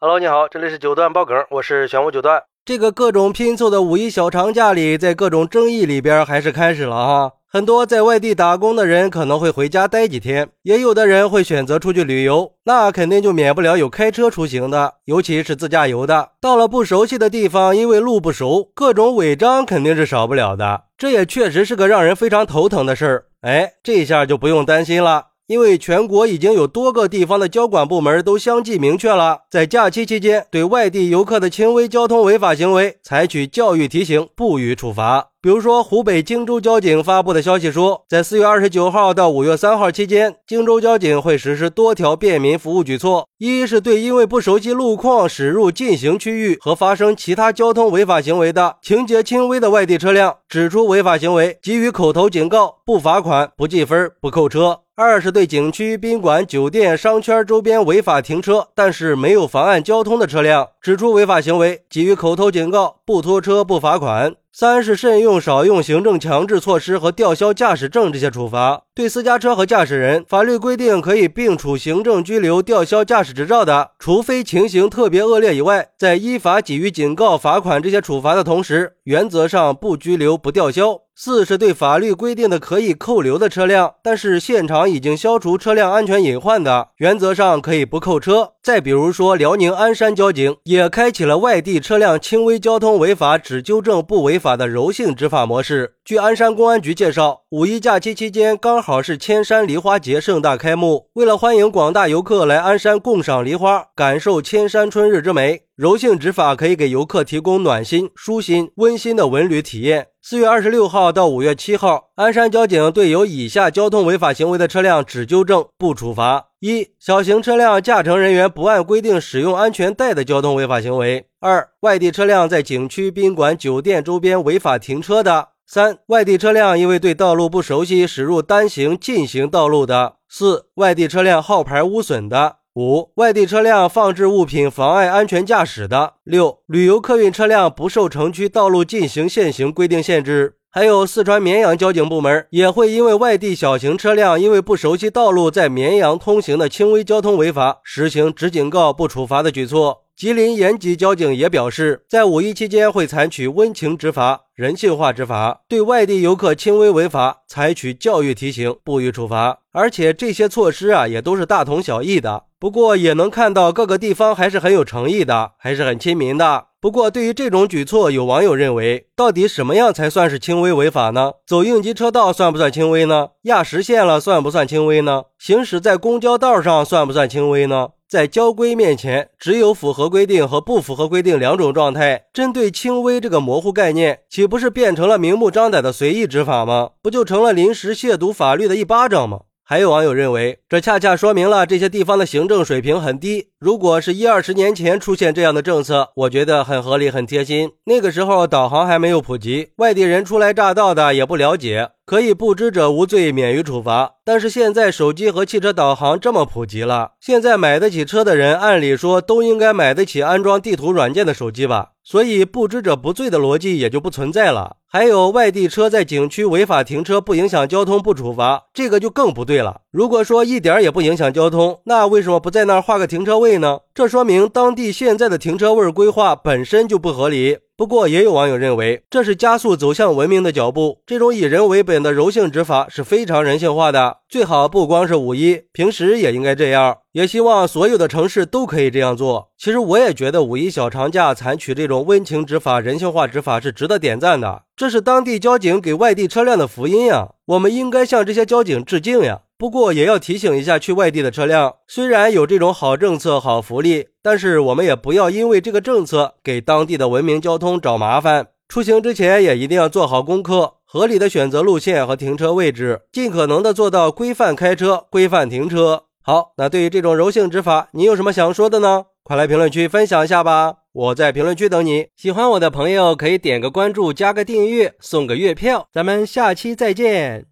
Hello，你好，这里是九段爆梗，我是玄武九段。这个各种拼凑的五一小长假里，在各种争议里边还是开始了哈。很多在外地打工的人可能会回家待几天，也有的人会选择出去旅游，那肯定就免不了有开车出行的，尤其是自驾游的。到了不熟悉的地方，因为路不熟，各种违章肯定是少不了的。这也确实是个让人非常头疼的事儿。哎，这下就不用担心了。因为全国已经有多个地方的交管部门都相继明确了，在假期期间对外地游客的轻微交通违法行为采取教育提醒，不予处罚。比如说，湖北荆州交警发布的消息说，在四月二十九号到五月三号期间，荆州交警会实施多条便民服务举措：一是对因为不熟悉路况驶入禁行区域和发生其他交通违法行为的情节轻微的外地车辆，指出违法行为，给予口头警告，不罚款、不记分、不扣车。二是对景区、宾馆、酒店、商圈周边违法停车，但是没有妨碍交通的车辆，指出违法行为，给予口头警告，不拖车、不罚款。三是慎用、少用行政强制措施和吊销驾驶证这些处罚。对私家车和驾驶人，法律规定可以并处行政拘留、吊销驾驶执照的，除非情形特别恶劣以外，在依法给予警告、罚款这些处罚的同时，原则上不拘留、不吊销。四是对法律规定的可以扣留的车辆，但是现场已经消除车辆安全隐患的，原则上可以不扣车。再比如说，辽宁鞍山交警也开启了外地车辆轻微交通违法只纠正不违法的柔性执法模式。据鞍山公安局介绍，五一假期期间刚好是千山梨花节盛大开幕，为了欢迎广大游客来鞍山共赏梨花，感受千山春日之美。柔性执法可以给游客提供暖心、舒心、温馨的文旅体验。四月二十六号到五月七号，鞍山交警对有以下交通违法行为的车辆只纠正不处罚：一、小型车辆驾乘人员不按规定使用安全带的交通违法行为；二、外地车辆在景区、宾馆、酒店周边违法停车的；三、外地车辆因为对道路不熟悉驶入单行、禁行道路的；四、外地车辆号牌污损的。五、外地车辆放置物品妨碍安全驾驶的；六、旅游客运车辆不受城区道路禁行限行规定限制。还有四川绵阳交警部门也会因为外地小型车辆因为不熟悉道路在绵阳通行的轻微交通违法，实行只警告不处罚的举措。吉林延吉交警也表示，在五一期间会采取温情执法、人性化执法，对外地游客轻微违法采取教育提醒，不予处罚。而且这些措施啊，也都是大同小异的。不过也能看到各个地方还是很有诚意的，还是很亲民的。不过对于这种举措，有网友认为，到底什么样才算是轻微违法呢？走应急车道算不算轻微呢？压实线了算不算轻微呢？行驶在公交道上算不算轻微呢？在交规面前，只有符合规定和不符合规定两种状态。针对轻微这个模糊概念，岂不是变成了明目张胆的随意执法吗？不就成了临时亵渎法律的一巴掌吗？还有网友认为，这恰恰说明了这些地方的行政水平很低。如果是一二十年前出现这样的政策，我觉得很合理、很贴心。那个时候导航还没有普及，外地人初来乍到的也不了解，可以不知者无罪，免于处罚。但是现在手机和汽车导航这么普及了，现在买得起车的人，按理说都应该买得起安装地图软件的手机吧？所以不知者不罪的逻辑也就不存在了。还有外地车在景区违法停车不影响交通不处罚，这个就更不对了。如果说一点也不影响交通，那为什么不在那儿画个停车位位呢？这说明当地现在的停车位规划本身就不合理。不过也有网友认为，这是加速走向文明的脚步。这种以人为本的柔性执法是非常人性化的，最好不光是五一，平时也应该这样。也希望所有的城市都可以这样做。其实我也觉得五一小长假采取这种温情执法、人性化执法是值得点赞的。这是当地交警给外地车辆的福音呀，我们应该向这些交警致敬呀。不过也要提醒一下去外地的车辆，虽然有这种好政策、好福利，但是我们也不要因为这个政策给当地的文明交通找麻烦。出行之前也一定要做好功课，合理的选择路线和停车位置，尽可能的做到规范开车、规范停车。好，那对于这种柔性执法，你有什么想说的呢？快来评论区分享一下吧，我在评论区等你。喜欢我的朋友可以点个关注、加个订阅、送个月票，咱们下期再见。